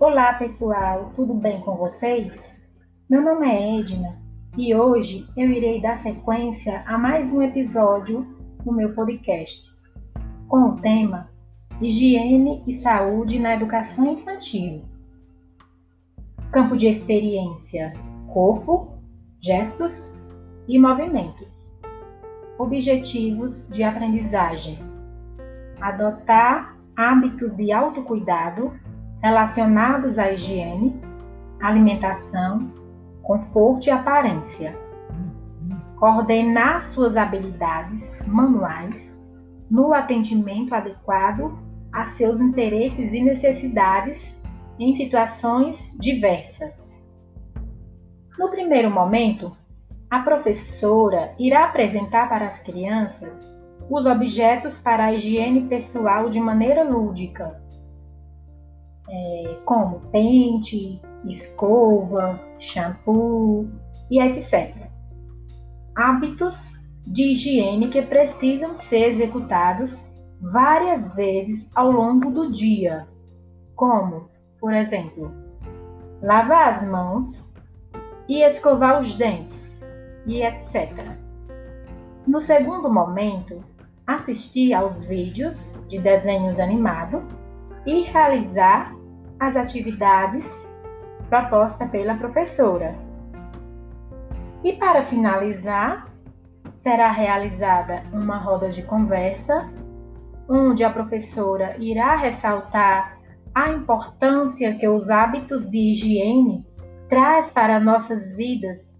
Olá pessoal, tudo bem com vocês? Meu nome é Edna e hoje eu irei dar sequência a mais um episódio do meu podcast com o tema Higiene e Saúde na Educação Infantil. Campo de experiência: corpo, gestos e movimento. Objetivos de aprendizagem: adotar hábitos de autocuidado relacionados à higiene, alimentação, conforto e aparência. Coordenar suas habilidades manuais no atendimento adequado a seus interesses e necessidades em situações diversas. No primeiro momento, a professora irá apresentar para as crianças os objetos para a higiene pessoal de maneira lúdica, é, como pente, escova, shampoo e etc. Hábitos de higiene que precisam ser executados várias vezes ao longo do dia, como, por exemplo, lavar as mãos e escovar os dentes, e etc. No segundo momento, assistir aos vídeos de desenhos animados e realizar as atividades propostas pela professora. E para finalizar, será realizada uma roda de conversa, onde a professora irá ressaltar a importância que os hábitos de higiene traz para nossas vidas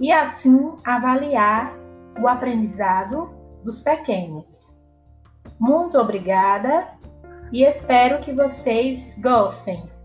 e assim avaliar o aprendizado dos pequenos. Muito obrigada e espero que vocês gostem.